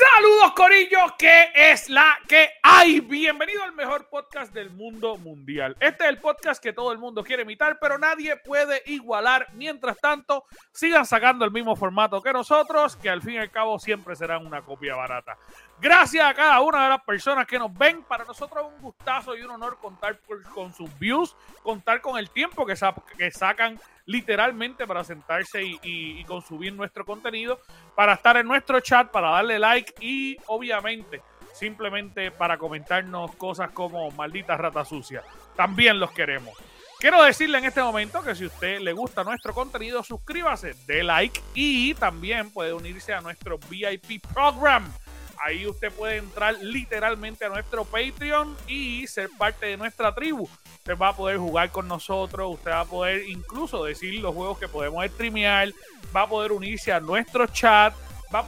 Saludos Corillo, que es la que hay. Bienvenido al mejor podcast del mundo mundial. Este es el podcast que todo el mundo quiere imitar, pero nadie puede igualar. Mientras tanto, sigan sacando el mismo formato que nosotros, que al fin y al cabo siempre serán una copia barata. Gracias a cada una de las personas que nos ven. Para nosotros es un gustazo y un honor contar con sus views, contar con el tiempo que, sacan literalmente para sentarse y, consumir nuestro contenido, para estar en nuestro chat, para darle like y obviamente simplemente para comentarnos cosas como maldita rata sucia. También los queremos. Quiero decirle en este momento que si usted le gusta nuestro contenido, suscríbase, dé like y también puede unirse a nuestro VIP program. Ahí usted puede entrar literalmente a nuestro Patreon y ser parte de nuestra tribu. Usted va a poder jugar con nosotros, usted va a poder incluso decir los juegos que podemos streamear, va a poder unirse a nuestro chat, va,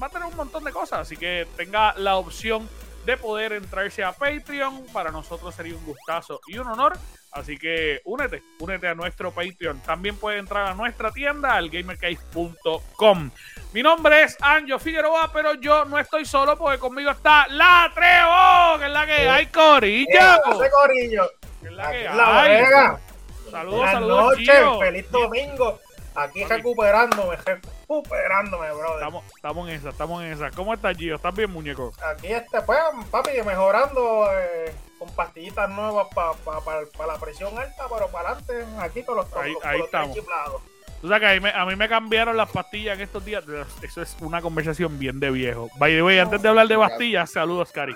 a tener un montón de cosas, así que tenga la opción de poder entrarse a Patreon. Para nosotros sería un gustazo y un honor. Así que únete, únete a nuestro Patreon. También puede entrar a nuestra tienda, al gamercase.com. Mi nombre es Anjo Figueroa, pero yo no estoy solo porque conmigo está la Trevo, que es la que hay, Corillo. Corillo la que la Saludos, saludos. Noches, feliz domingo. Aquí recuperándome, recuperándome, brother. Estamos, estamos en esa, estamos en esa. ¿Cómo estás, Gio? ¿Estás bien, muñeco? Aquí, este, pues, papi, mejorando eh, con pastillitas nuevas para la presión alta, pero para adelante, aquí con los, ahí, ahí estamos. Tú sabes que a mí, me, a mí, me, cambiaron las pastillas en estos días. Eso es una conversación bien de viejo. By the way, antes de hablar de pastillas, saludos, Cari.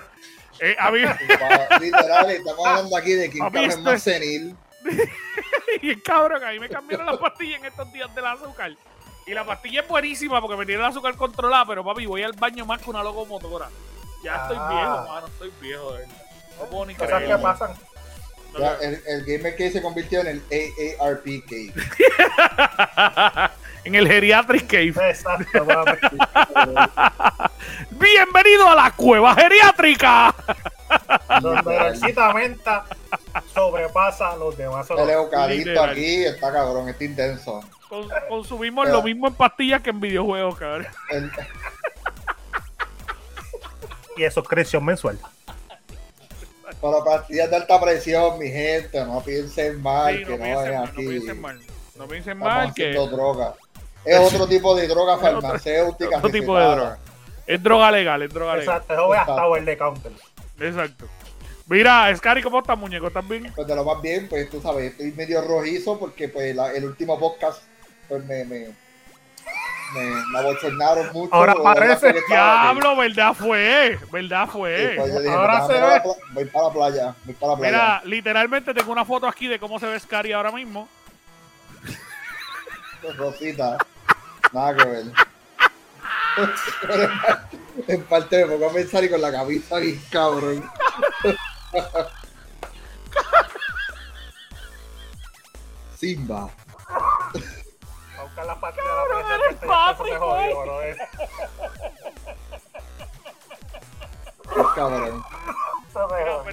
Eh, a mí... Literal, estamos hablando aquí de quién es más senil. y el cabrón, ahí me cambiaron las pastillas en estos días del azúcar. Y la pastilla es buenísima porque me tiene el azúcar controlada, pero papi, voy al baño más que una locomotora. Ya estoy ah. viejo, mano, estoy viejo. No puedo ni creerlo. ¿Qué pasan? Ya, el, el gamer que se convirtió en el AARP cave. en el Geriatric Cave. Exacto, Bienvenido a la cueva geriátrica. Donde el menta sobrepasa a los demás. El eucalipto aquí está cabrón, está intenso. consumimos lo mismo en pastillas que en videojuegos, cabrón. y eso creció mensual. Para pastillas de alta presión, mi gente, no piensen mal, que no, vayan aquí. No piensen mal, no piensen mal que... droga. Es otro tipo de droga farmacéutica. Otro tipo de droga. Es droga legal, es droga legal. Exacto, eso hasta el de counter. Exacto. Mira, Scary, ¿cómo estás, muñeco? ¿Estás bien? Pues de lo más bien, pues tú sabes, estoy medio rojizo porque pues el último podcast pues me, me, me, me abochornaron mucho. Ahora parece, diablo, verdad fue, verdad fue. Pues, dije, ahora se ve. Voy para la playa, voy para la playa. Mira, literalmente tengo una foto aquí de cómo se ve Scary ahora mismo. Rosita, nada que ver. en parte me pongo a pensar y con la camisa ahí, cabrón. Simba. Buscar la patria de la princesa. Cabrón.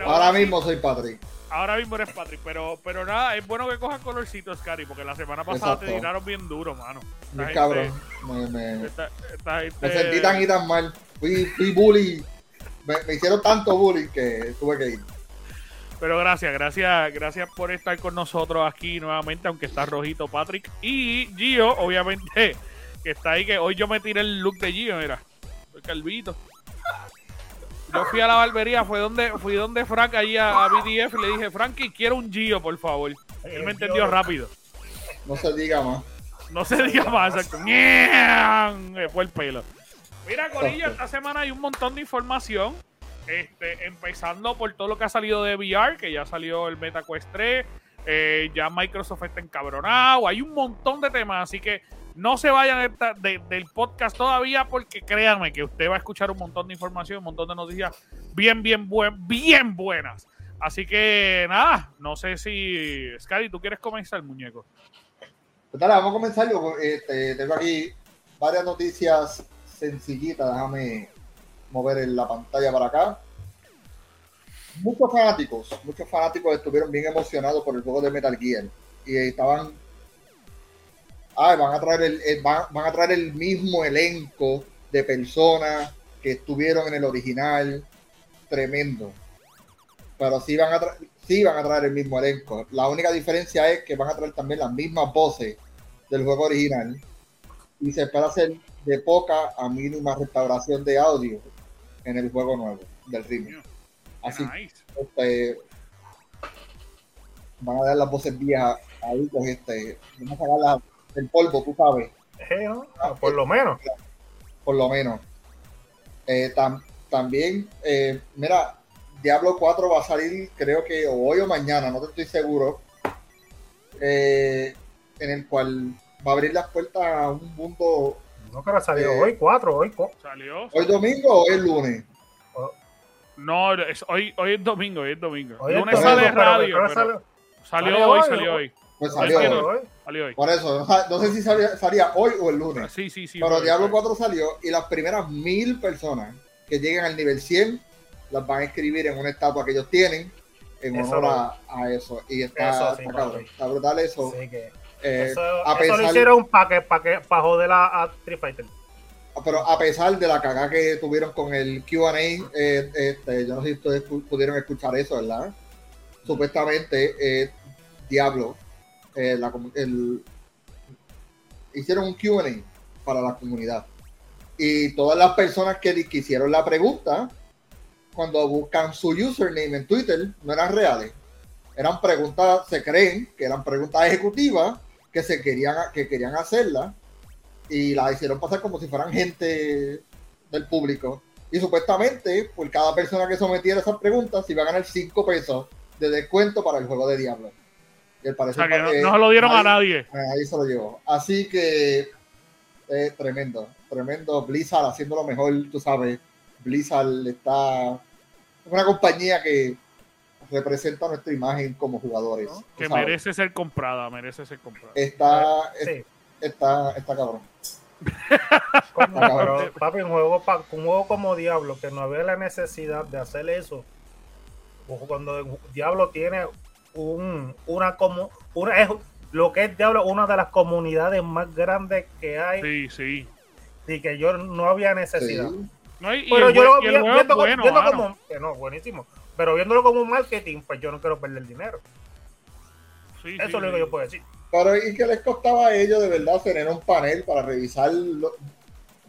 Ahora mismo soy Patrick. Ahora mismo eres Patrick, pero, pero nada, es bueno que cojas colorcitos, Scary, porque la semana pasada te tiraron bien duro, mano. Mi cabrón. Me, me, me, sentí tan y tan mal. Fui, fui bully. Me, hicieron tanto bullying que tuve que ir. Pero gracias, gracias, gracias por estar con nosotros aquí nuevamente, aunque está rojito Patrick. Y Gio, obviamente, que está ahí, que hoy yo me tiré el look de Gio, mira. El calvito yo fui a la barbería, fue donde, fui donde Frank allí a, BDF y le dije, Frankie, quiero un Gio, por favor. Él me entendió rápido. No se diga más. No se diga más, exacto. Fue el pelo. Mira, Corillo, esta semana hay un montón de información. Este, empezando por todo lo que ha salido de VR, que ya salió el MetaQuest 3. Eh, ya Microsoft está encabronado. Hay un montón de temas, así que No se vayan del podcast todavía porque créanme que usted va a escuchar un montón de información, un montón de noticias bien, bien, bien buenas. Así que nada, no sé si. Scary, ¿tú quieres comenzar, muñeco? Pues dale, vamos a comenzar. Yo este, tengo aquí varias noticias sencillitas. Déjame mover en la pantalla para acá. Muchos fanáticos, muchos fanáticos estuvieron bien emocionados por el juego de Metal Gear. Y estaban. Ah, van a traer el, van, van a traer el mismo elenco de personas que estuvieron en el original. Tremendo pero sí van, a sí van a traer el mismo elenco. La única diferencia es que van a traer también las mismas voces del juego original y se espera hacer de poca a mínima restauración de audio en el juego nuevo del remake. Así este, van a dar las voces viejas ahí con este, van a sacar el polvo, tú sabes. Ah, por lo menos. Por lo menos. Eh, también, eh, mira, Diablo 4 va a salir, creo que hoy o mañana, no te estoy seguro. Eh, en el cual va a abrir las puertas a un mundo. No, que salió eh, hoy 4, hoy. ¿Salió? ¿Hoy domingo o hoy lunes? Oh. No, es, hoy, hoy es domingo, hoy es domingo. Hoy lunes sale radio. Pero, salió, hoy, salió hoy. Pues salió hoy. Salió hoy. Por eso, no sé si salía, salía, hoy o el lunes. Sí, sí, sí. Pero Diablo 4 salió y las primeras mil personas que lleguen al nivel 100 las van a escribir en una estatua que ellos tienen en honor a, eso. Y está, está, brutal eso. que eh, eso, a pesar, lo hicieron para que, para joder a, Street Fighter. Pero a pesar de la cagada que tuvieron con el QA, eh, este, yo no sé si ustedes pudieron escuchar eso, ¿verdad? Supuestamente, eh, Diablo, la, el, hicieron un QA para la comunidad. Y todas las personas que, que hicieron la pregunta cuando buscan su username en Twitter, no eran reales. Eran preguntas, se creen que eran preguntas ejecutivas que se querían, que querían hacerlas y la hicieron pasar como si fueran gente del público. Y supuestamente, por cada persona que sometiera esas preguntas, se iba a ganar 5 pesos de descuento para el juego de Diablo. Y el parecer, no, se lo dieron a nadie. Ahí se lo llevó. Así que, eh, tremendo, tremendo. Blizzard haciendo lo mejor, tú sabes. Blizzard está una compañía que representa nuestra imagen como jugadores. Que merece ser comprada, merece ser comprada. Está, está, está cabrón. Pero, papi, un juego, un juego como Diablo, que no había la necesidad de hacer eso. Cuando Diablo tiene un, una como una es lo que es Diablo, una de las comunidades más grandes que hay. Sí, sí. Y que yo no había necesidad. pero yo lo viendo, como, no, buenísimo. Pero viéndolo como un marketing, pues yo no quiero perder dinero. Eso es lo que yo puedo decir. Pero ¿y qué les costaba a ellos de verdad tener un panel para revisar los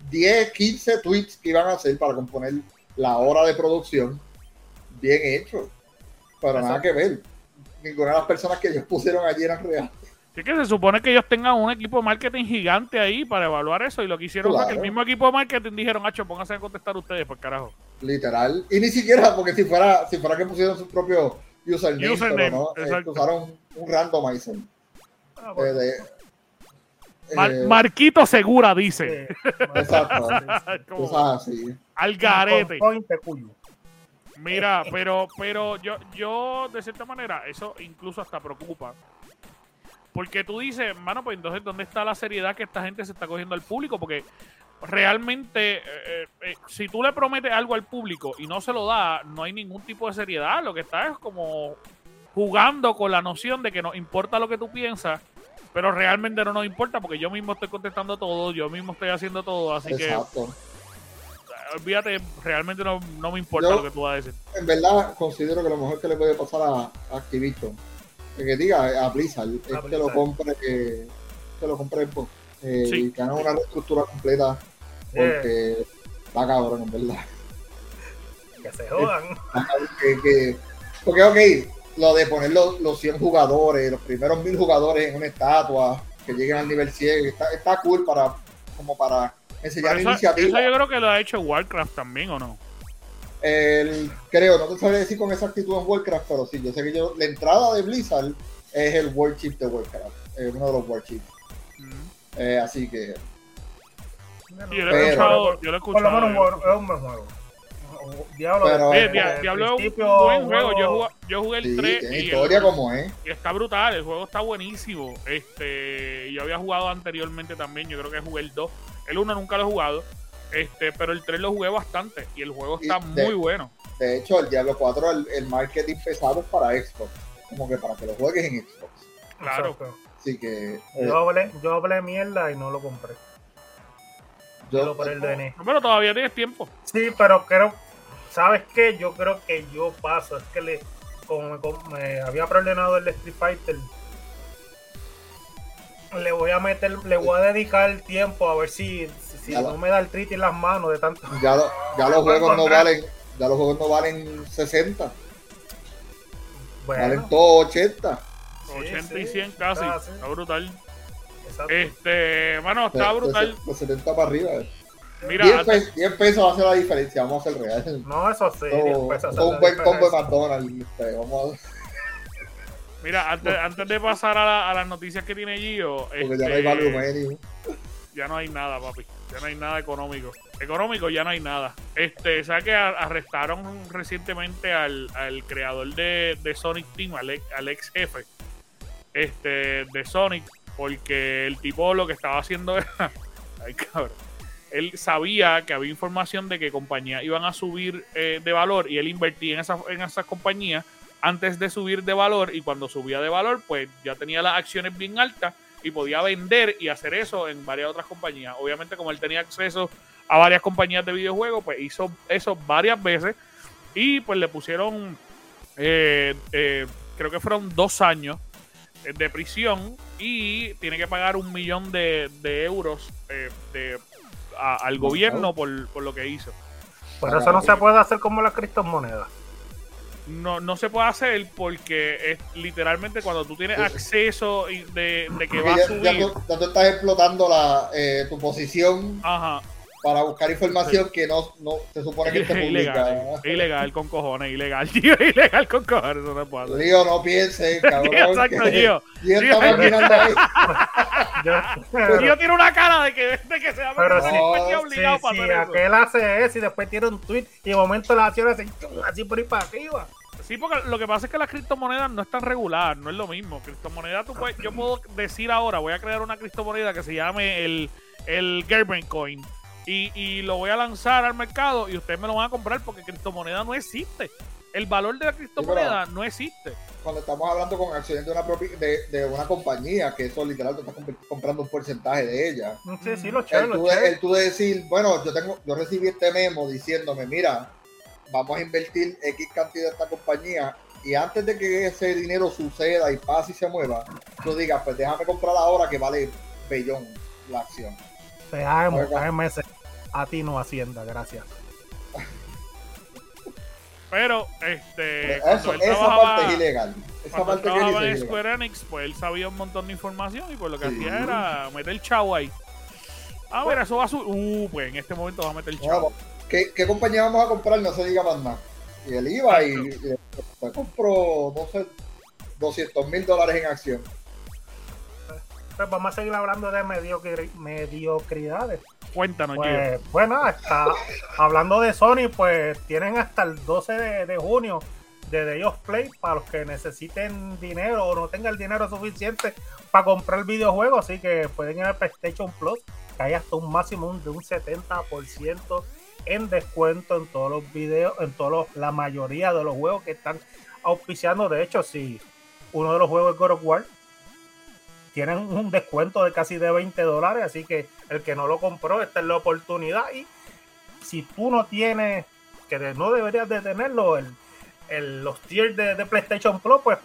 10, 15 tweets que iban a hacer para componer la hora de producción? Bien hecho. Pero nada que ver. Ninguna de las personas que ellos pusieron allí eran reales. Sí que se supone que ellos tengan un equipo de marketing gigante ahí para evaluar eso y lo que hicieron fue que el mismo equipo de marketing dijeron, hacho, pónganse a contestar ustedes, por carajo. Literal. Y ni siquiera, porque si fuera, si fuera que pusieron su propio username, username pero no, eh, usaron un randomizer. Ah, eh, eh, Marquito Segura dice. exacto. Así. Al garete. Mira, pero, pero yo, yo, de cierta manera, eso incluso hasta preocupa porque tú dices, mano, pues entonces, ¿dónde está la seriedad que esta gente se está cogiendo al público? Porque realmente, eh, eh, eh, si tú le prometes algo al público y no se lo da, no hay ningún tipo de seriedad. Lo que está es como jugando con la noción de que nos importa lo que tú piensas, pero realmente no nos importa porque yo mismo estoy contestando todo, yo mismo estoy haciendo todo, así Exacto. que olvídate, realmente no, me importa lo que tú vas a decir. En verdad, considero que lo mejor que le puede pasar a Activision que diga a Blizzard, es que lo compre, que, lo compre eh, y que haga una reestructura completa porque eh. va cabrón, en verdad. Que se jodan. porque, ok, lo de poner los, los 100 jugadores, los primeros 1000 jugadores en una estatua, que lleguen al nivel 100, está, está cool para, como para enseñar iniciativa. Eso yo creo que lo ha hecho Warcraft también, ¿o no? El, creo, no te sabría decir con exactitud en Warcraft, pero sí, yo sé que yo, la entrada de Blizzard es el World Chip de Warcraft, es uno de los World Chips. Eh, así que yo lo he escuchado. Yo lo he Por lo menos es un buen juego. Diablo, Pero- Diablo es un buen juego. Yo jugué, yo jugué el sí, 3 tiene y, el- historia como es. y está brutal. El juego está buenísimo. Este, yo había jugado anteriormente también. Yo creo que jugué el 2. El 1 nunca lo he jugado. Este, pero el 3 lo jugué bastante. Y el juego está de- muy bueno. De hecho, el Diablo 4, el, el marketing pesado es para Xbox. Como que para que lo juegues en Xbox. Claro. Exacto. Así que. eh, Yo hablé, yo hablé mierda y no lo compré. Solo por el DNI. Pero todavía tienes tiempo. Sí, pero creo, ¿sabes qué? Yo creo que yo paso. Es que le, como me, como me había preordenado el Street Fighter, le voy a meter, le voy a dedicar el tiempo a ver si, si, lo- no me da el trit en las manos de tanto. Ya, lo- ya los juegos no valen. Ya los juegos no valen 60. Bueno, Valen todos 80. sí, 80 y sí, 100 casi. está así, Está brutal. Exacto. Este, mano, está De- de- brutal. De 70 para arriba. eh. Mira, 10, antes- pe- 10 pesos va a hacer la diferencia. Vamos a hacer real. no, eso sí. La un buen combo de. McDonald's. este, Vamos a mira, antes, antes de pasar a, la- a las noticias que tiene Gio, porque ya este, no hay value menu. ya no hay nada, papi. Ya no hay nada económico. Económico ya no hay nada. Este, ¿sabes que arrestaron recientemente al, al creador de, de Sonic Team, al, ex- al ex jefe este, de Sonic? Porque el tipo lo que estaba haciendo era. Ay, cabrón. Él sabía que había información de que compañías iban a subir eh, de valor y él invertía en, esas en esas compañías antes de subir de valor y cuando subía de valor pues ya tenía las acciones bien altas y podía vender y hacer eso en varias otras compañías. Obviamente como él tenía acceso a varias compañías de videojuegos pues hizo eso varias veces y pues le pusieron eh, eh, creo que fueron dos años de prisión y tiene que pagar un millón de, de euros eh, de, a- al gobierno por, por lo que hizo. Pero eso no se puede hacer como las criptomonedas. No, no se puede hacer porque es literalmente cuando tú tienes Sí. acceso de, de que Porque va a ya, subir. ya tú, ya tú estás explotando la, eh, tu posición Ajá. Para buscar información que no, no se supone que Es esté ilegal, pública. es ilegal con cojones, ilegal, tío, ilegal con cojones, eso no puede hacer. Lío, no pienses, cabrón. Exacto, Gio. Está maquinando ahí. Yo- Gio tiene una cara de que, de que se va a sí, obligado Sí, para sí, hacer eso. aquel hace eso y después tiene un tweet y de momento las acciones así, así por ahí para arriba. Sí, porque lo que pasa es que las criptomonedas no están regular, no es lo mismo. Criptomoneda, tú puedes, yo puedo decir ahora, voy a crear una criptomoneda que se llame el, el Gerben Coin y, y lo voy a lanzar al mercado y ustedes me lo van a comprar porque criptomoneda no existe. El valor de la criptomoneda no existe. Cuando estamos hablando con acciones de una, de, de una compañía, que eso literal tú estás comp- comprando un porcentaje de ella. Sí, sí, los El chéveres, de, chéveres. el tú de decir, bueno, yo tengo, yo recibí este memo diciéndome, mira, vamos a invertir X cantidad en esta compañía y antes de que ese dinero suceda y pase y se mueva, tú digas, pues déjame comprar ahora que vale bellón la acción. Te amo. A ti no Hacienda, gracias. Pero, este. Eso, él esa trabajaba- parte es ilegal. Esa Cuando él parte trabajaba dice en ilegal. Square Enix, pues él sabía un montón de información y pues lo que Sí. hacía era meter chavo ahí. Ah, mira, eso va a subir. Uh, pues en este momento va a meter chavo. Bueno, ¿qué, ¿Qué compañía vamos a comprar? No se diga más nada. Y él iba y, y después compró, no sé, 200 mil dólares en acción. Pues vamos a seguir hablando de mediocri- mediocridades. Cuéntanos, Gio. Pues, bueno, está, hablando de Sony, pues tienen hasta el 12 de, de junio de Day of Play para los que necesiten dinero o no tengan el dinero suficiente para comprar videojuegos. Así que pueden ir al PlayStation Plus, que hay hasta un máximo de un 70% en descuento en todos los videos, en todos los- la mayoría de los juegos que están auspiciando. De hecho, si uno de los juegos es God of War, tienen un descuento de casi de 20 dólares, así que el que no lo compró, esta es la oportunidad. Y si tú no tienes, que no deberías de tenerlo, el, el- los tiers de, de PlayStation Plus, pues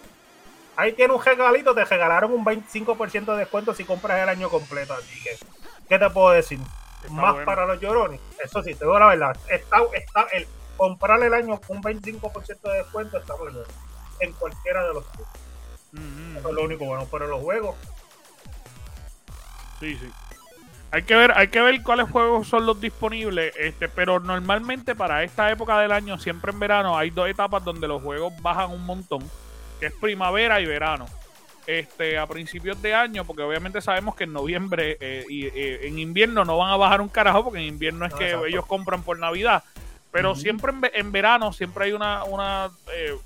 ahí tiene un regalito, te regalaron un 25% de descuento si compras el año completo. Así que, ¿qué te puedo decir? Está Más bueno. para los llorones. Eso sí, te digo la verdad. Está, está el comprar el año con un 25% de descuento está bueno. En cualquiera de los tiers. Mm, Eso es lo único bueno. Pero los juegos, Sí, sí. Hay que ver, hay que ver cuáles juegos son los disponibles, este, pero normalmente para esta época del año, siempre en verano, hay dos etapas donde los juegos bajan un montón, que es primavera y verano. este, a principios de año, porque obviamente sabemos que en noviembre eh, y eh, en invierno no van a bajar un carajo, porque en invierno es No, que exacto. ellos compran por Navidad. Pero siempre en, en verano, siempre hay una, una, eh,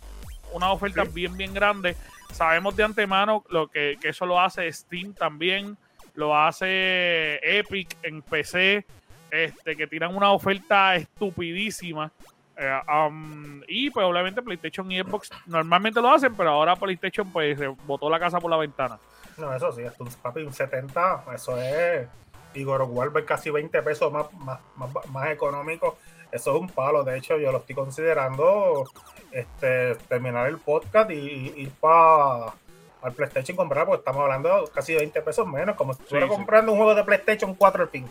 una oferta Sí. bien, bien grande. Sabemos de antemano lo que, que eso lo hace Steam también, lo hace Epic en PC, este, que tiran una oferta estupidísima. Eh, um, y pues obviamente PlayStation y Xbox normalmente lo hacen, pero ahora PlayStation pues se botó la casa por la ventana. No, eso sí, esto, papi, un 70, eso es. Y God casi 20 pesos más, más, más, más económico. Eso es un palo. De hecho, yo lo estoy considerando este, terminar el podcast y ir para al PlayStation comprar, porque estamos hablando de casi 20 pesos menos, como si estuviera sí. comprando un juego de PlayStation 4 al fin.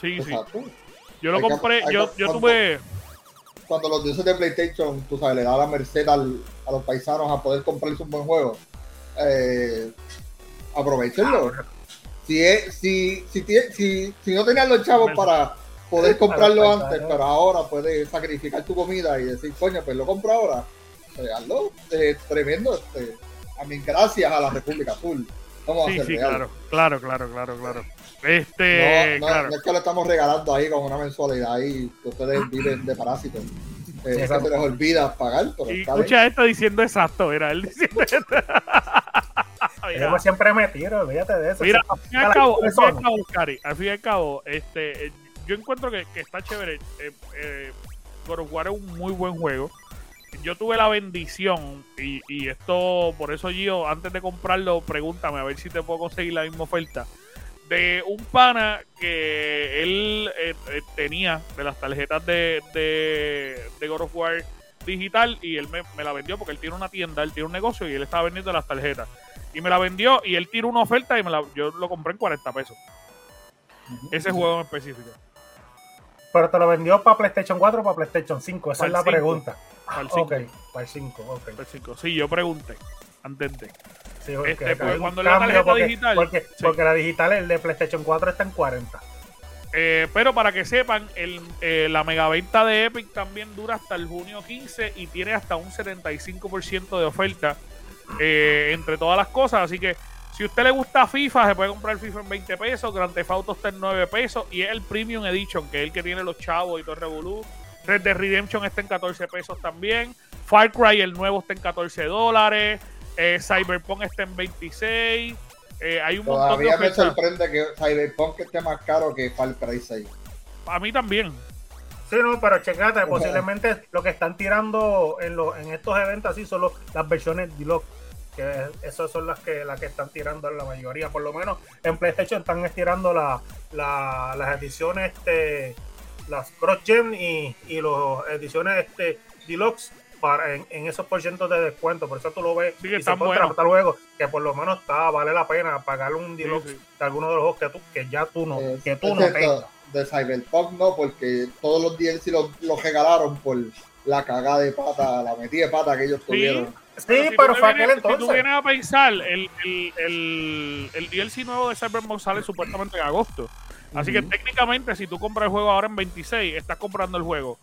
Sí, sí. Yo lo Hay compré, yo, yo cuando- tuve... Cuando los dioses de PlayStation, tú sabes, le da la merced al- a los paisanos a poder comprarse un buen juego, eh, aprovechenlo. Si, es, si, si, si, si no tenías los chavos para poder comprarlo antes, pero ahora puedes sacrificar tu comida y decir, coño, pues lo compro ahora, eh, hazlo. Eh, tremendo. Este, a mí, gracias a la República Azul. Vamos a Sí, ser sí, claro, claro, claro, claro, claro. No, Este, no, claro. no es que lo estamos regalando ahí con una mensualidad que ustedes viven de parásitos. Eh, es que exacto. se les olvida pagar, pero Y escucha esto diciendo exacto, era él diciendo esto. Mira, Yo siempre me tiro, olvídate de eso. Mira, al fin y al cabo, al fin y al cabo, Cari, al fin y al cabo, este, eh, yo encuentro que, que está chévere. Eh, eh, God of War es un muy buen juego. Yo tuve la bendición, y, y esto, por eso Gio, antes de comprarlo, pregúntame a ver si te puedo conseguir la misma oferta. De un pana que él eh, eh, tenía de las tarjetas de, de, de God of War digital y él me, me la vendió porque él tiene una tienda, él tiene un negocio y él estaba vendiendo las tarjetas. Y me la vendió y él tiró una oferta y me la, yo lo compré en 40 pesos. Ese juego en específico. Pero te lo vendió para PlayStation 4 o para PlayStation 5, esa Para es la pregunta. Para el ok, 5. para el 5, ok. Para el 5. Sí, yo pregunté antes de. Sí, porque Este, un cuando la tarjeta porque, digital- Porque, Sí. porque la digital, el de PlayStation 4 está en 40. Eh, pero para que sepan, el, eh, la megaventa de Epic también dura hasta el junio 15 y tiene hasta un 75% de oferta eh, entre todas las cosas. Así que si a usted le gusta FIFA, se puede comprar FIFA en 20 pesos, Grand Theft Auto está en 9 pesos y es el Premium Edition, que es el que tiene los chavos y todo el revolú. Red Dead Redemption está en 14 pesos también. Far Cry, el nuevo, está en 14 dólares. Eh, Cyberpunk está en 26. Eh, hay un montón de Todavía me sorprende que Cyberpunk esté más caro que Far Cry 6. A mí también. Sí, no, pero checate, posiblemente lo que están tirando en, los, en estos eventos así son los- las versiones deluxe. Que esas son las que, las que están tirando la mayoría. Por lo menos en PlayStation están estirando la, la- las ediciones, este, las cross-gen y, y las ediciones este, deluxe para, en, en esos porcientos de descuento. Por eso tú lo ves Sí, y se buenos. tal juego que por lo menos está, vale la pena pagar un deluxe sí. de alguno de los juegos que, tú, que ya tú no, que tú no tengas. de Cyberpunk no, porque todos los DLC los, los regalaron por la cagada de pata, la metida de pata que ellos tuvieron. Sí, si pero fue vienes- Si tú entonces. vienes a pensar, el, el, el, el DLC nuevo de Cyberpunk sale supuestamente en agosto. Así que técnicamente, si tú compras el juego ahora en 26, estás comprando el juego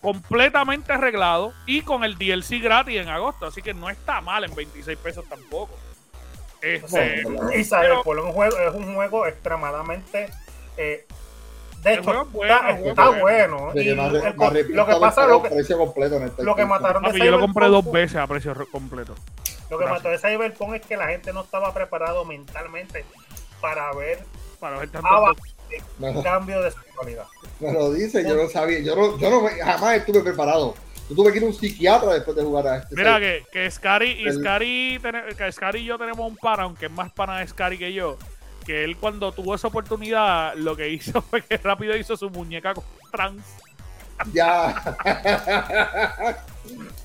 completamente arreglado y con el DLC gratis en agosto. Así que no está mal en 26 pesos tampoco. Este, Bueno, Y sabe, Pero- por un juego, es un juego extremadamente. eh, de El hecho, juego es bueno, está, es bueno. Y el- lo que de pasa, pagar lo que, precio completo en este lo que mataron de papi, yo lo compré dos veces a precio re- completo. Lo que Gracias. mató de Cyberpunk es que la gente no estaba preparado mentalmente para ver Para ver tanto. Un cambio de sexualidad. me lo dice, yo no sabía, yo no, yo no jamás estuve preparado. Yo tuve que ir a un psiquiatra después de jugar a este. Mira que, que Scary y El- Scary, que Scary y yo tenemos un pana, aunque es más pana de Scary que yo, que él cuando tuvo esa oportunidad, lo que hizo fue que rápido hizo su muñeca con trans. Ya.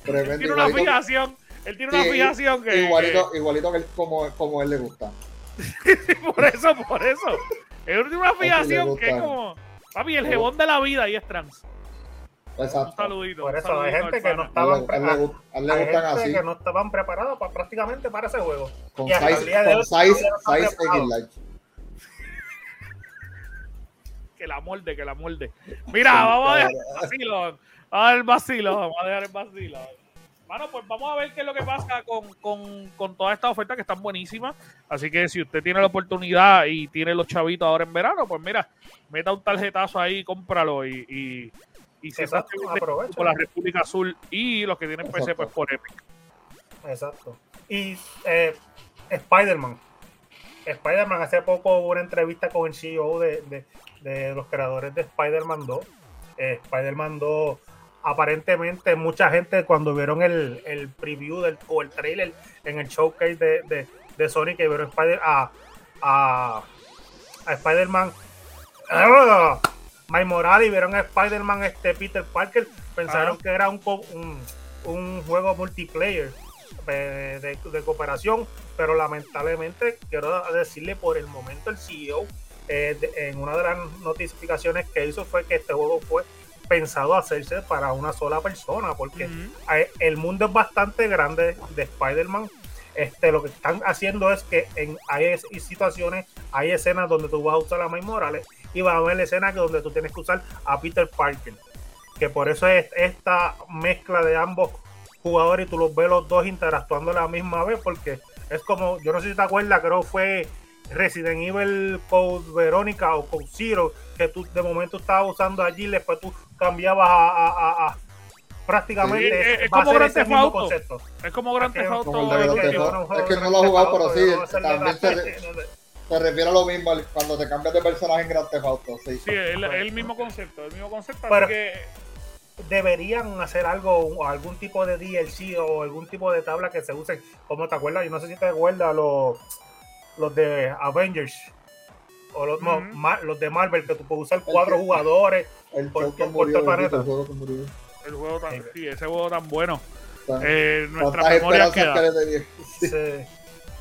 Tremendo. Tiene una igualito- fijación, él tiene una Sí, fijación que, Igualito, igualito que él, como, como él le gusta. que- por eso, por eso. Tiene una que fijación que es como, papi, el jebón de la vida y es trans. Un Exacto. saludito. Por un eso hay gente que no pana. A él, estaban preparados. así. que no estaban preparados para, prácticamente para ese juego. Con y size, con size, no size. X. Que la molde, que la molde. Mira, vamos a dejar el vacilo. Vamos a dejar el vacilo, vamos a dejar el vacilo. Bueno, pues vamos a ver qué es lo que pasa con, con, con todas estas ofertas que están buenísimas. Así que si usted tiene la oportunidad y tiene los chavitos ahora en verano, pues mira, meta un tarjetazo ahí, cómpralo y, y, y si Exacto, aprovecha. por la República Azul y los que tienen PC, pues por Epic. Exacto. Y eh, Spider-Man. Spider-Man, hace poco hubo una entrevista con el CEO de, de- de los creadores de Spider-Man 2. Eh, Spider-Man 2, aparentemente, mucha gente cuando vieron el, el preview del, o el trailer en el showcase de, de, de Sony que vieron Spider, a, a, a Spider-Man. ¡Ah! Miles Morales y vieron a Spider-Man este Peter Parker, pensaron Ah. que era un, un, un juego multiplayer eh, de, de cooperación, pero lamentablemente quiero decirle por el momento el CEO eh, de- en una de las notificaciones que hizo fue que este juego fue pensado hacerse para una sola persona, porque el mundo es bastante grande de Spider-Man. Este, lo que están haciendo es que en, hay es- situaciones, hay escenas donde tú vas a usar a Miles Morales y va a haber escenas que donde tú tienes que usar a Peter Parker. Que por eso es esta mezcla de ambos jugadores y tú los ves los dos interactuando a la misma vez, porque es como, yo no sé si te acuerdas, creo que fue Resident Evil Code Verónica o Code Zero, que tú de momento estabas usando allí, después tú cambiabas a, a- a- a- prácticamente Sí, es- es va a como ser Grand Theft mismo Auto. concepto. Es como Grand Theft Auto. Es que no lo he jugado, pero sí, también se- Se refiere a lo mismo cuando te cambias de personaje en Grand Theft Auto. Sí. Sí, es el, el mismo concepto, el mismo concepto. Pero- así que deberían hacer algo, o algún tipo de DLC o algún tipo de tabla que se use, como te acuerdas, yo no sé si te acuerdas los, los de Avengers o los, de Marvel, que tú puedes usar cuatro jugadores. El Por- todo el planeta. el juego el tan, Sí. sí, ese juego tan bueno. Eh, nuestra ¿Cuántas memoria queda. que? Sí, Sí,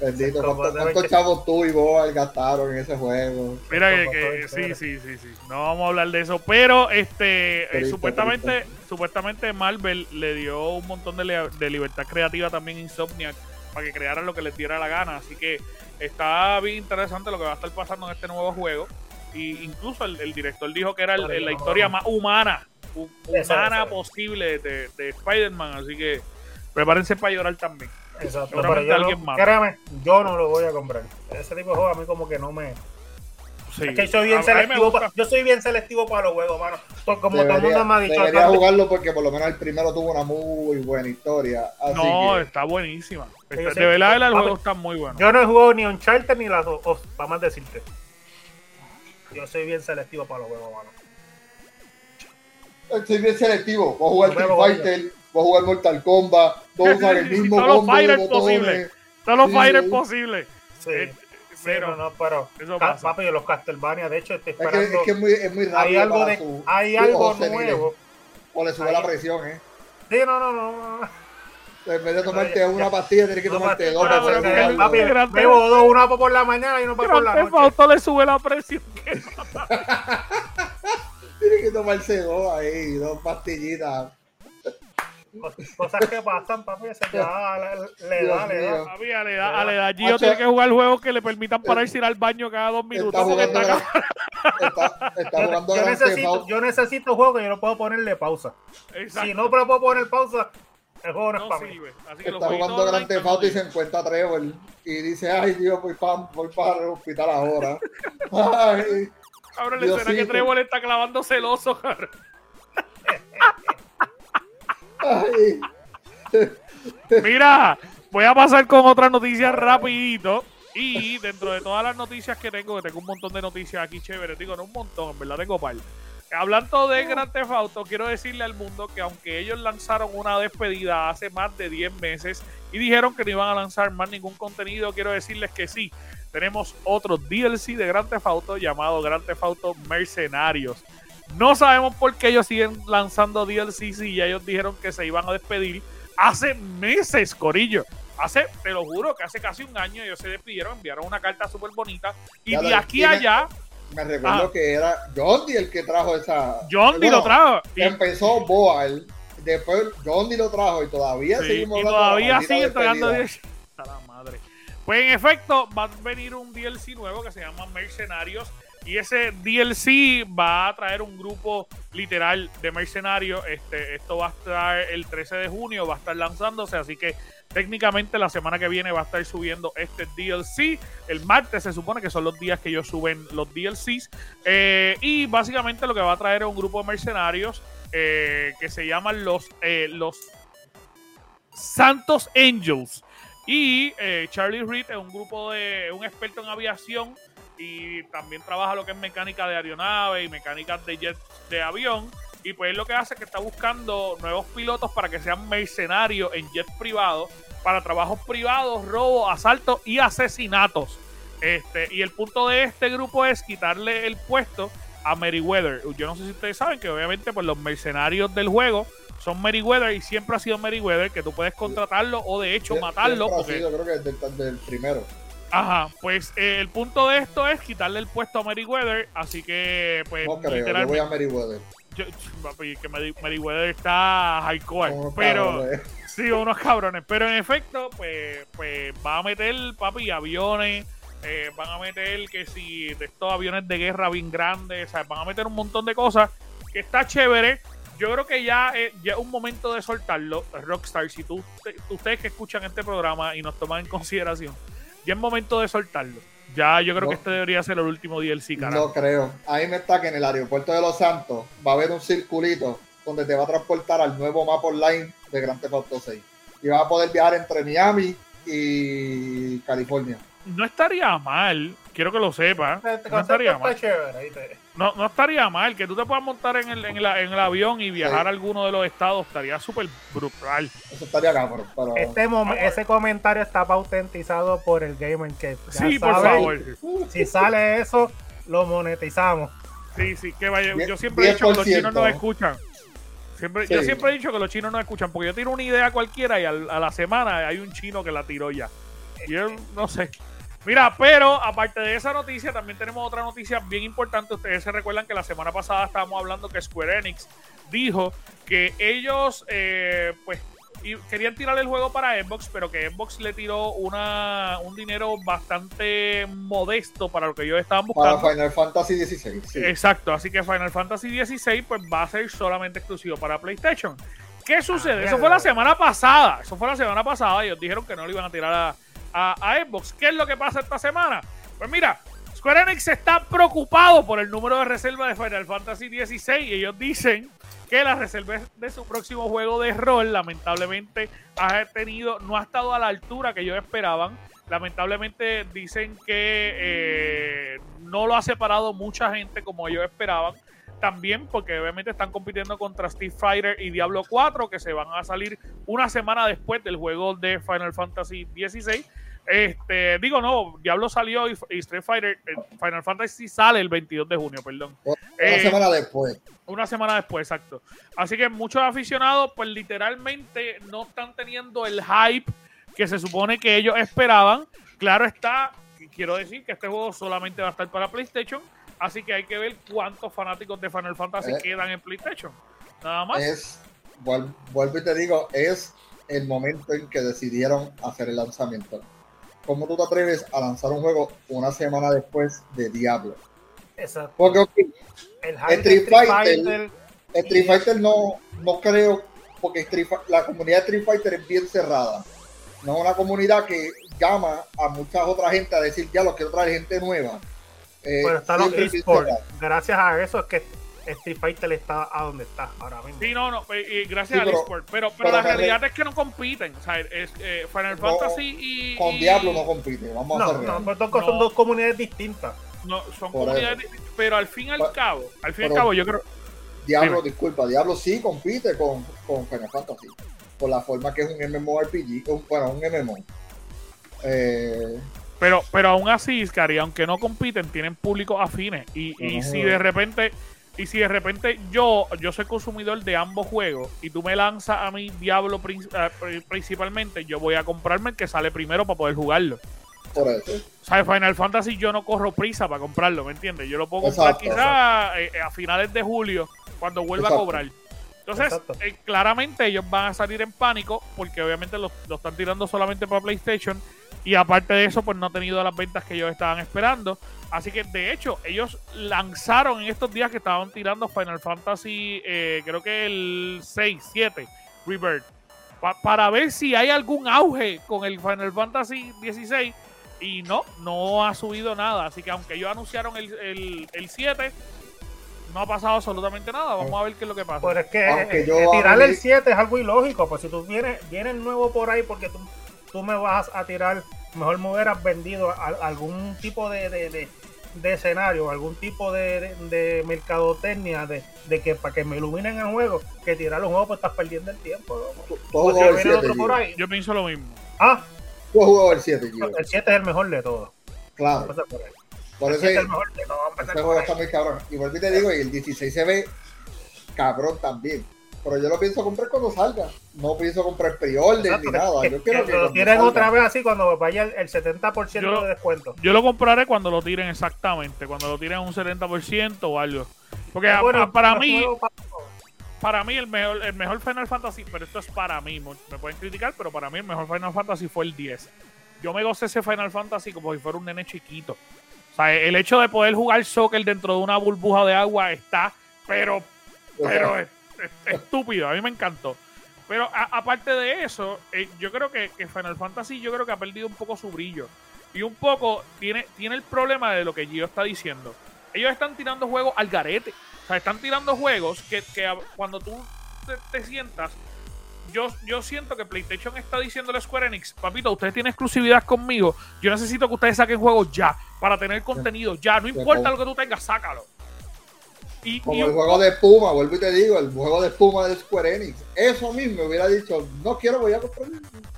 Bendito, ¿cuántos, chavos tú y vos gastaron en ese juego? Mira que, sí, sí, sí, sí. No vamos a hablar de eso, pero este eh, Triste, supuestamente supuestamente Marvel le dio un montón de, de libertad creativa también a Insomniac para que crearan lo que les diera la gana, así que está bien interesante lo que va a estar pasando en este nuevo juego y incluso el, el director dijo que era el- la historia más humana humana posible de, de Spider-Man, así que prepárense para llorar también. exacto. Pero yo más. créeme, yo no lo voy a comprar. Ese tipo de juego a mí como que no me... Sí. Es que soy bien A- a mí me selectivo, gusta. pa- yo soy bien selectivo para los juegos, mano. Como todo el mundo me ha dicho, debería tanto- jugarlo porque por lo menos el primero tuvo una muy buena historia. Así No, que, está buenísima. Está- yo sé- de verdad, el Papi, juego está muy bueno. Yo no he jugado ni Uncharted ni las dos, os- para más decirte. Yo soy bien selectivo para los juegos, mano. estoy bien selectivo. Voy a jugar Street Fighter, voy a jugar Mortal Kombat, voy a usar el Sí, mismo todos los fighters posibles. Todos los Sí, fighters sí. posibles. Sí. Pero no, no, pero eso pasa. papi, los Castlevania, de hecho, estoy Es que, esperando. es que es muy, es muy rápido hay algo de, su- hay algo nuevo. O le sube Hay- la presión, ¿eh? Sí, no, no, no. no. En vez de tomarte ya- una pastilla, tienes que tomarte dos papi, bebo dos, una por la mañana y una por la noche. Auto le sube la presión. Tienes que tomarse dos ahí, dos pastillitas. Cosas que pasan, papi, ya le, le da, le da. Papi, a la edad- a la edad Gio tiene que jugar juegos que le permitan pararse ir al baño cada dos minutos. Está porque jugando, está gran- está, está Yo, jugando necesito, yo necesito juego que yo no puedo ponerle pausa. Exacto. Si no le puedo poner pausa, el juego no es para mí. Así que Está jugando Grand Theft Auto y se encuentra a Trevor y dice, ay Dios, voy para, voy para el hospital ahora. Ay, Cabrón, la escena que. Trevor está clavando celoso, cabrón. Mira, voy a pasar con otras noticias rapidito. Y dentro de todas las noticias que tengo, que tengo un montón de noticias aquí chéveres, digo, no un montón, en verdad tengo par. Hablando de Grand Theft Auto, quiero decirle al mundo que aunque ellos lanzaron una despedida hace más de 10 meses y dijeron que no iban a lanzar más ningún contenido, quiero decirles que sí. Tenemos otro DLC de Grand Theft Auto llamado Grand Theft Auto Mercenarios. No sabemos por qué ellos siguen lanzando DLCs y ya ellos dijeron que se iban a despedir hace meses, Corillo. Hace, te lo juro, que hace casi un año ellos se despidieron, enviaron una carta súper bonita y Ya de aquí a allá, Me recuerdo Ah. que era John el que trajo esa. John Bueno, lo trajo. Y, Empezó Boal, después John Dee lo trajo y todavía sí, seguimos y todavía sigue entregando. DLC. A la madre. Pues en efecto, va a venir un DLC nuevo que se llama Mercenarios. Y ese DLC va a traer un grupo literal de mercenarios. Este, esto va a estar el 13 de junio, va a estar lanzándose, así que técnicamente la semana que viene va a estar subiendo este DLC. El martes se supone que son los días que ellos suben los DLCs. Eh, y básicamente lo que va a traer es un grupo de mercenarios eh, que se llaman los, eh, los Santos Angels. Y Charlie Reed es un grupo de un experto en aviación y también trabaja lo que es mecánica de aeronave y mecánica de jet de avión. Y pues lo que hace es que está buscando nuevos pilotos para que sean mercenarios en jets privados, para trabajos privados, robos, asaltos y asesinatos. Este, y el punto de este grupo es quitarle el puesto a Meriwether. Yo no sé si ustedes saben que obviamente pues, los mercenarios del juego son Meriwether y siempre ha sido Meriwether, que tú puedes contratarlo o de hecho matarlo. Porque... creo que es del primero. Ajá, pues eh, el punto de esto es quitarle el puesto a Meriwether, así que pues no creo, yo voy a Meriwether. Yo, que Meriwether está hardcore, pero sí, unos cabrones, pero en efecto, pues, pues va a meter, papi, aviones, eh, van a meter que si de estos aviones de guerra bien grandes, o sea, van a meter un montón de cosas que está chévere. Yo creo que ya, es un momento de soltarlo, Rockstar. Si tú, ustedes que escuchan este programa y nos toman en consideración, ya es momento de soltarlo. Ya yo creo que este debería ser el último DLC, carajo. No creo. Ahí me está que en el aeropuerto de Los Santos va a haber un circulito donde te va a transportar al nuevo mapa online de Grand Theft Auto 6. Y vas a poder viajar entre Miami y California. No estaría mal, quiero que lo sepas. No estaría mal. No, no estaría mal que tú te puedas montar en el, en en el avión y viajar a alguno de los estados. Estaría súper brutal. Eso estaría cabrón. Pero... Este ese comentario está pautentizado por el Gamer que Sí, por favor. Si sale eso, lo monetizamos. Sí, sí, que vaya. Yo siempre he dicho que los chinos no escuchan. Siempre, Yo siempre he dicho que los chinos no escuchan, porque yo tiro una idea cualquiera y a la semana hay un chino que la tiró ya. Y yo no sé. Mira, pero aparte de esa noticia, también tenemos otra noticia bien importante. Ustedes se recuerdan que la semana pasada estábamos hablando que Square Enix dijo que ellos, eh, pues, querían tirar el juego para Xbox, pero que Xbox le tiró una, un dinero bastante modesto para lo que ellos estaban buscando. Para Final Fantasy XVI. Exacto, así que Final Fantasy XVI pues va a ser solamente exclusivo para PlayStation. ¿Qué sucede? Eso fue la semana pasada. Eso fue la semana pasada. Ellos dijeron que no lo iban a tirar a a, Xbox. ¿Qué es lo que pasa esta semana? Pues mira, Square Enix está preocupado por el número de reservas de Final Fantasy XVI y ellos dicen que la reserva de su próximo juego de rol lamentablemente ha tenido, no ha estado a la altura que ellos esperaban. Lamentablemente dicen que eh, no lo ha separado mucha gente como ellos esperaban. También porque obviamente están compitiendo contra Street Fighter y Diablo 4 que se van a salir una semana después del juego de Final Fantasy XVI. Este, digo, no, Diablo salió y, Street Fighter, eh, Final Fantasy sale el 22 de junio, perdón. Una eh, semana después. Una semana después, exacto. Así que muchos aficionados, pues literalmente no están teniendo el hype que se supone que ellos esperaban. Claro está, quiero decir que este juego solamente va a estar para PlayStation, así que hay que ver cuántos fanáticos de Final Fantasy eh, quedan en PlayStation. Nada más. Es, vuelvo y te digo, es el momento en que decidieron hacer el lanzamiento ¿cómo tú te atreves a lanzar un juego una semana después de Diablo? Exacto. Porque el Street, Fighter, Street Fighter no, no creo, porque la comunidad de Street Fighter es bien cerrada. No es una comunidad que llama a muchas otras gente a decir, ya lo quiero traer gente nueva. Eh, Pero está los esports. Gracias a eso es que Street Fighter está a donde está ahora mismo. Sí, no, no, y gracias al eSport. Pero, pero, la realidad es que no compiten. O sea, es, eh, Final Fantasy y. Con Diablo no compiten. Vamos a hacer no, pues son dos comunidades distintas. No, son comunidades distintas. Pero al fin y al cabo, al fin y al cabo, yo creo. Diablo, disculpa, Diablo sí compite con, con Final Fantasy. Por la forma que es un MMORPG, un, bueno, un MMO. Eh, pero, pero aún así, Scary, aunque no compiten, tienen públicos afines. Y, y si de repente y si de repente yo, yo soy consumidor de ambos juegos y tú me lanzas a mi Diablo eh, principalmente, yo voy a comprarme el que sale primero para poder jugarlo. Por eso. ¿Sabes? Final Fantasy yo no corro prisa para comprarlo, ¿me entiendes? Yo lo puedo comprar quizás eh, a finales de julio, cuando vuelva a cobrar. Entonces, eh, claramente ellos van a salir en pánico porque obviamente lo, lo, están tirando solamente para PlayStation Y aparte de eso, pues no ha tenido las ventas que ellos estaban esperando. Así que, de hecho, ellos lanzaron en estos días que estaban tirando Final Fantasy, eh, creo que el 6, 7, Rebirth, pa- para ver si hay algún auge con el Final Fantasy 16. Y no, no ha subido nada. Así que, aunque ellos anunciaron el, el, el 7, no ha pasado absolutamente nada. Vamos a ver qué es lo que pasa. Pero es que yo tirarle el 7 es algo ilógico. Pues si tú vienes, vienes nuevo por ahí porque tú, tú me vas a tirar, mejor me hubieras vendido a- algún tipo de, de, de- de escenario, algún tipo de, de, de mercadotecnia de, de que para que me iluminen el juego, que tirar un juego pues estás perdiendo el tiempo. has Pues si el viene 7, otro por ahí. Yo pienso lo mismo. Ah, Tú has jugado el 7, Gio. el 7 es el mejor de todos. Claro. Por ahí. Por El eso 7 es el mejor de todos. Este por juego ahí. está muy cabrón. Y vuelvo y te digo, y el 16 se ve cabrón también. Pero yo lo pienso comprar cuando salga. No pienso comprar pre-order ni nada. que- Yo quiero que que lo tiren salga- otra vez así cuando vaya el, el 70% Yo- de descuento. Yo lo compraré cuando lo tiren exactamente, cuando lo tiren un 70% o algo. Porque a- Bueno, a- para mí, para mí el mejor, el mejor Final Fantasy, pero esto es para mí, me pueden criticar, pero para mí el mejor Final Fantasy fue el 10. Yo me gocé ese Final Fantasy como si fuera un nene chiquito. O sea, el hecho de poder jugar soccer dentro de una burbuja de agua está, pero pero estúpido, a mí me encantó. Pero aparte de eso, eh, yo creo que, que Final Fantasy yo creo que ha perdido un poco su brillo. Y un poco tiene, tiene el problema de lo que Gio está diciendo. Ellos están tirando juegos al garete. O sea, están tirando juegos que, que cuando tú te, te sientas, yo, yo siento que PlayStation está diciéndole a Square Enix, papito, ustedes tienen exclusividad conmigo, yo necesito que ustedes saquen juegos ya, para tener contenido ya, no importa lo que tú tengas, sácalo. Y, Como y el juego de Puma, vuelvo y te digo, el juego de Puma de Square Enix. Eso a mí me hubiera dicho, no quiero, voy a comprar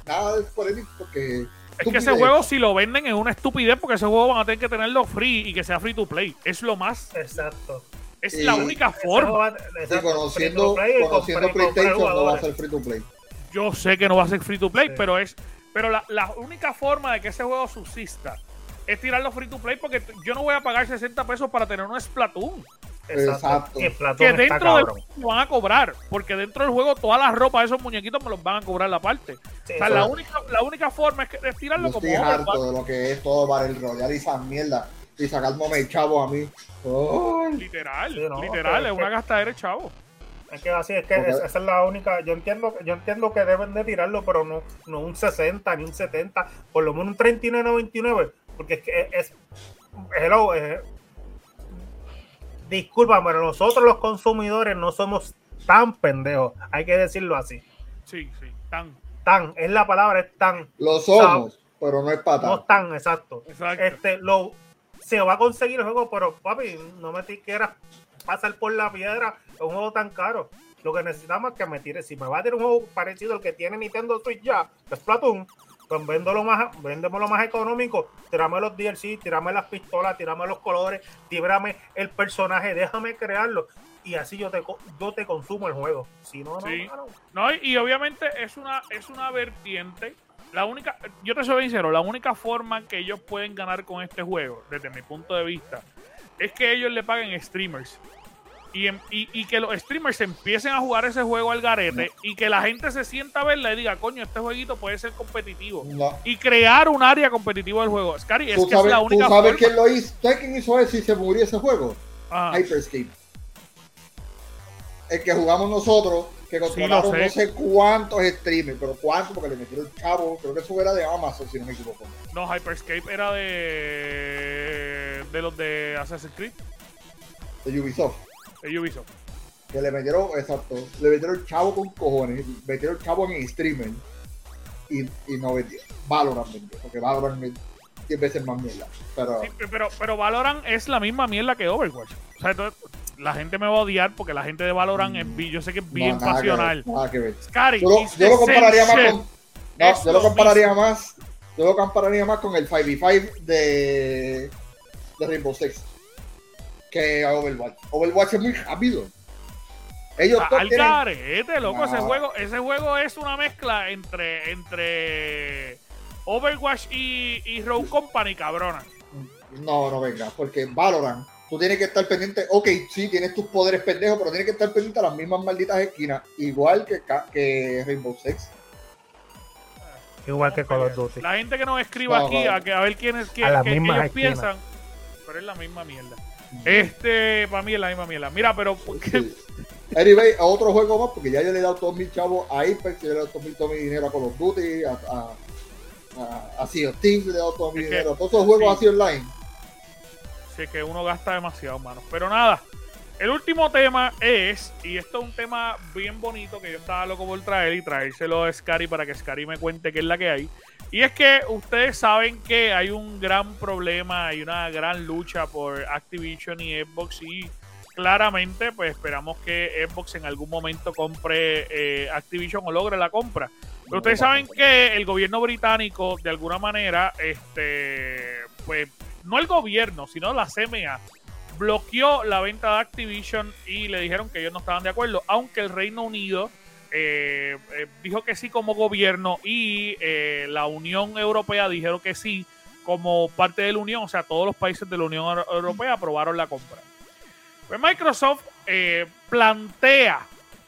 nada de Square Enix porque. Es que ese juego, si lo venden, es una estupidez porque ese juego van a tener que tenerlo free y que sea free to play. Es lo más. Exacto. Es Y la única forma. Y conociendo, free to play conociendo PlayStation no va a ser free to play. Yo sé que no va a ser free to play, Sí. pero es. Pero la, la única forma de que ese juego subsista es tirarlo free to play porque yo no voy a pagar 60 pesos para tener un Splatoon. Exacto. Que está dentro del juego me van a cobrar. Porque dentro del juego todas las ropas de esos muñequitos me los van a cobrar la parte. Sí, O sea, la única, la única forma es, que, es tirarlo Yo como estoy harto de lo que es todo Battle Royale y esas mierdas. Y sacarme chavo a mí. Literal, Sí, no, literal, es una que- gastadera, de chavo. Es que así es que esa es la única. Yo entiendo, yo entiendo que deben de tirarlo, pero no, no un 60 ni un 70, por lo menos un 39.99, porque es que es. hello, disculpa, pero nosotros los consumidores no somos tan pendejos, hay que decirlo así. Sí, sí, tan. Tan, es la palabra, es tan. Lo somos, pero no es No pata. es tan, exacto. Exacto. Este, lo, se va a conseguir el juego, pero papi, no me quieras pasar por la piedra. Es un juego tan caro. Lo que necesitamos es que me tire. Si me va a tirar un juego parecido al que tiene Nintendo Switch ya, que es Splatoon, pues véndelo más, véndemelo más económico. Tírame los DLC, tírame las pistolas, tírame los colores, tírame el personaje, déjame crearlo. Y así yo te, co- yo te consumo el juego. Si no, no, Sí. no, no. Y obviamente es una, es una vertiente. La única, yo te soy sincero, la única forma que ellos pueden ganar con este juego, desde mi punto de vista, es que ellos le paguen streamers. Y, em- y, y que los streamers empiecen a jugar ese juego al garete y que la gente se sienta a verla y diga, coño, este jueguito puede ser competitivo. No. Y crear un área competitiva del juego. Scary, es ¿Tú que es sabes, la tú única sabes forma. quién lo hizo? ¿Sabes quién hizo eso y se murió ese juego? Ah, Hyperscape. El que jugamos nosotros, que controlaron no sé cuántos streamers, pero cuántos, porque le metieron el chavo, creo que eso era de Amazon, si no me equivoco. no, Hyperscape era de, de los de Assassin's Creed, De Ubisoft. De Ubisoft. Que le metieron, exacto, le metieron el chavo con cojones, metieron el chavo en streamer y, y no vendió. Valorant vendió, porque Valorant es 10 veces más mierda. Pero Sí, pero, pero Valorant es la misma mierda que Overwatch. O sea, entonces, la gente me va a odiar porque la gente de Valorant es yo sé que es bien no, nada que ver, pasional. nada que ver. Scary, Yo lo, yo lo compararía más con. No, yo lo lo compararía más. Yo lo compararía más con el 5v5 de, de Rainbow Six que Overwatch. Overwatch es muy rápido. Ellos Ah, Al tienen- garete, loco, ese No. juego, ese juego es una mezcla entre, entre Overwatch y, y Rogue Company, cabrona. No, no venga, porque Valorant, tú tienes que estar pendiente. Ok, sí, tienes tus poderes pendejos, pero tienes que estar pendiente a las mismas malditas esquinas, igual que, que Rainbow Six. Igual que Call of Duty. La gente que nos escriba No, aquí no. a, que, a ver A qué- qué misma ellos piensan. Pero es la misma mierda. Este, para mí es la misma mierda. Mira, pero ¿qué- Sí. Anyway, a otro juego más, porque ya yo le he dado todos mis chavos a Apex, yo le he dado todo mi, todo mi dinero a Call of Duty, a, a, a, a Sea of Thieves, le he dado todo mi Es que- dinero. Todos esos juegos sí. así online. Sí, que uno gasta demasiado, mano. Pero nada, el último tema es, y esto es un tema bien bonito que yo estaba loco por traer y traérselo a Scary para que Scary me cuente qué es la que hay. Y es que ustedes saben que hay un gran problema, hay una gran lucha por Activision y Xbox y claramente pues esperamos que Xbox en algún momento compre eh, Activision o logre la compra. Pero ustedes saben que el gobierno británico, de alguna manera, este, pues, no el gobierno, sino la CMA, bloqueó la venta de Activision y le dijeron que ellos no estaban de acuerdo, aunque el Reino Unido eh, eh, dijo que sí como gobierno y eh, la Unión Europea dijeron que sí como parte de la Unión, o sea, todos los países de la Unión Euro- Europea aprobaron la compra. Pues Microsoft plantea,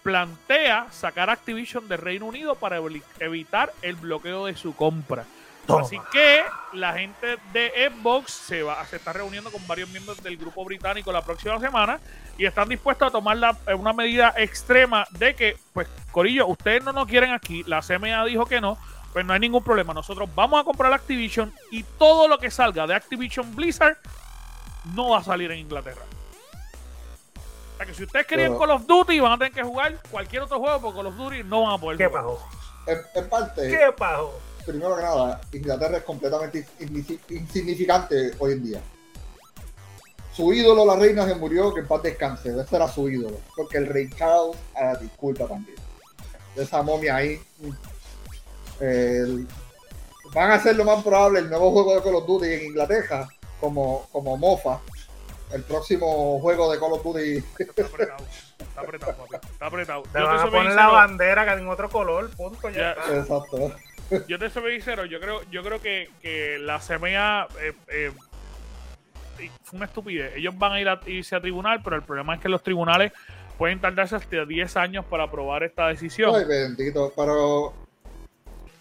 plantea sacar Activision del Reino Unido para evi- evitar el bloqueo de su compra. Toma. Así que la gente de Xbox se va, se está reuniendo con varios miembros del grupo británico la próxima semana y están dispuestos a tomar la- eh, una medida extrema de que, pues, Corillo, ustedes no nos quieren aquí, la CMA dijo que no, pues no hay ningún problema. Nosotros vamos a comprar Activision y todo lo que salga de Activision Blizzard no va a salir en Inglaterra. O sea que si ustedes querían Call of Duty, van a tener que jugar cualquier otro juego porque Call of Duty no van a poder ¿Qué jugar. pasó? En, en parte, ¿Qué pasó? Primero que nada, Inglaterra es completamente insi- insignificante hoy en día. Su ídolo, la reina, se murió, que en paz descanse. Ese era su ídolo. Porque el rey Charles, ah, disculpa también. Esa momia ahí. El- van a ser lo más probable el nuevo juego de Call of Duty en Inglaterra, como, como mofa. El próximo juego de Call of Duty. Está apretado, está apretado, papi. Está apretado. Te van a poner la bandera que en otro color, punto. Ya. Exacto. Yo te soy sincero, yo creo, yo creo que, que la CMA eh, eh, fue una estupidez. Ellos van a ir a, irse a tribunal, pero el problema es que los tribunales pueden tardarse hasta 10 años para aprobar esta decisión. Ay, bendito. Pero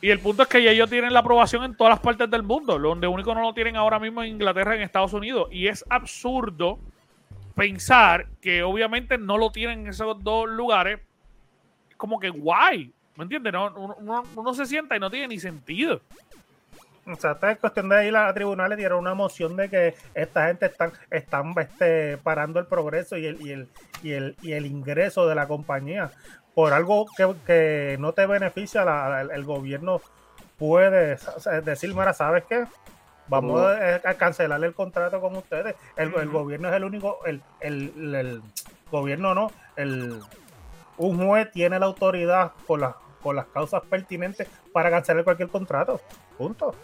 Y el punto es que ya ellos tienen la aprobación en todas las partes del mundo. Lo único no lo tienen ahora mismo en Inglaterra, en Estados Unidos. Y es absurdo pensar que obviamente no lo tienen en esos dos lugares. Es como que guay. ¿Me entiendes? No, uno, uno- uno se sienta y no tiene ni sentido. O sea, esta es cuestión de ir a tribunales y era una moción de que esta gente están, están este, parando el progreso y el, y, el, y, el, y el ingreso de la compañía. Por algo que, que no te beneficia, la- el, el gobierno puede decir, mira, ¿sabes qué? Vamos a, a cancelar el contrato con ustedes. El, gobierno es el único, el, el, el- el gobierno no, el, un juez tiene la autoridad por las, por las causas pertinentes para cancelar cualquier contrato. Punto.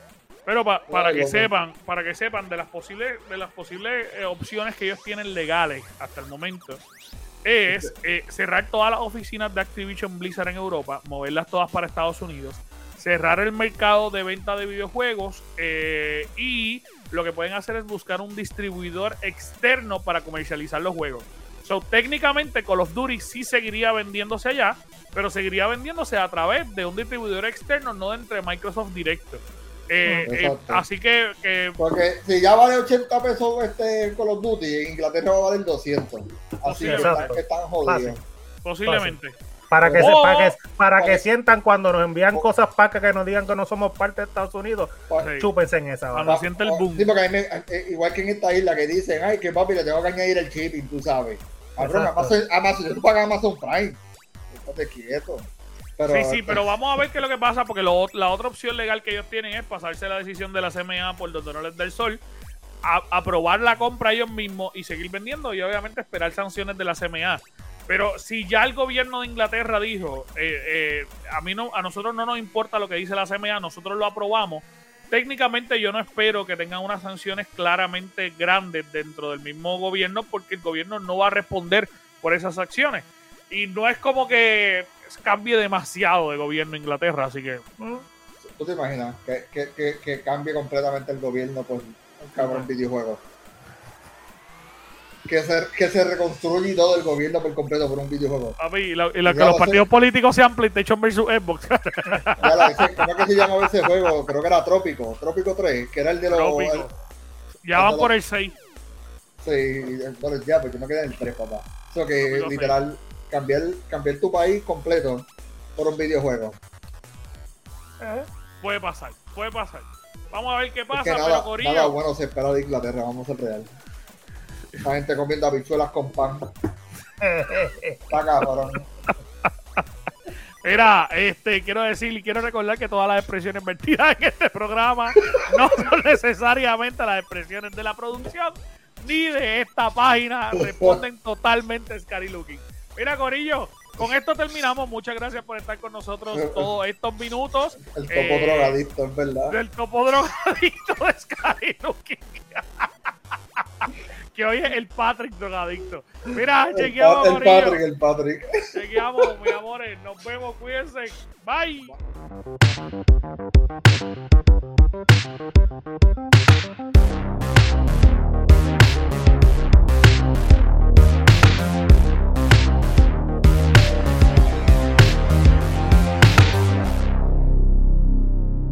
Pero pa- para que sepan, para que sepan de las posibles, de las posibles eh, opciones que ellos tienen legales hasta el momento, es eh, cerrar todas las oficinas de Activision Blizzard en Europa, moverlas todas para Estados Unidos, cerrar el mercado de venta de videojuegos eh, y lo que pueden hacer es buscar un distribuidor externo para comercializar los juegos. So, técnicamente Call of Duty sí seguiría vendiéndose allá, pero seguiría vendiéndose a través de un distribuidor externo, no de entre Microsoft directo. Eh, eh, así que, que Porque si ya vale 80 pesos este Call of Duty, en Inglaterra va a valer 200. Así que están, que están jodidos. Fácil. posiblemente. Para que, O- se, para que, para que Vale. sientan cuando nos envían cosas para que nos digan que no somos parte de Estados Unidos, Sí. chúpense en esa. Cuando siente el boom. Sí, porque a mí me- eh, igual que en esta isla que dicen, ay, que papi, le tengo que añadir el shipping, tú sabes. Cabrón. Amazon, Amazon, tú pagas Amazon Prime. Estate quieto. Pero, sí, sí, pero vamos a ver qué es lo que pasa, porque lo- la otra opción legal que ellos tienen es pasarse la decisión de la CMA por donde no les da el sol, a- aprobar la compra ellos mismos y seguir vendiendo y obviamente esperar sanciones de la CMA. Pero si ya el gobierno de Inglaterra dijo, eh, eh, a mí no, a nosotros no nos importa lo que dice la CMA, nosotros lo aprobamos. Técnicamente yo no espero que tengan unas sanciones claramente grandes dentro del mismo gobierno porque el gobierno no va a responder por esas acciones. Y no es como que cambie demasiado de gobierno Inglaterra, así que Mm. ¿Tú te imaginas que, que, que, que cambie completamente el gobierno por un cabrón videojuego? Que se, que se reconstruye todo el gobierno por completo por un videojuego. Papi, y lo- y Ya que los partidos políticos sean PlayStation versus Xbox. La- ese- ¿Cómo es que se llamaba ese juego? Creo que era Trópico, Trópico 3, que era el de los... Ya van por el 6. Sí, bueno, ya, pues yo me quedé en el 3, papá. Eso que Trópico literal, cambiar, cambiar tu país completo por un videojuego. Puede pasar, puede pasar. Vamos a ver qué pasa, Es que pero nada, Corillo. nada bueno se espera de Inglaterra, vamos a ser real. La gente comiendo habichuelas con pan. Está cabrón. Mira, este, quiero decir y quiero recordar que todas las expresiones vertidas en este programa no son necesariamente las expresiones de la producción ni de esta página. Responden totalmente a Scary Looking. Mira, Corillo, con esto terminamos. Muchas gracias por estar con nosotros todos estos minutos El topo Eh, drogadicto, es verdad. del topo drogadicto de Scary Looking. Que hoy es el Patrick drogadicto. Mira, El, chequeamos, pa- el. Patrick, el Patrick. Chequeamos, mis amores. Nos vemos, cuídense. Bye.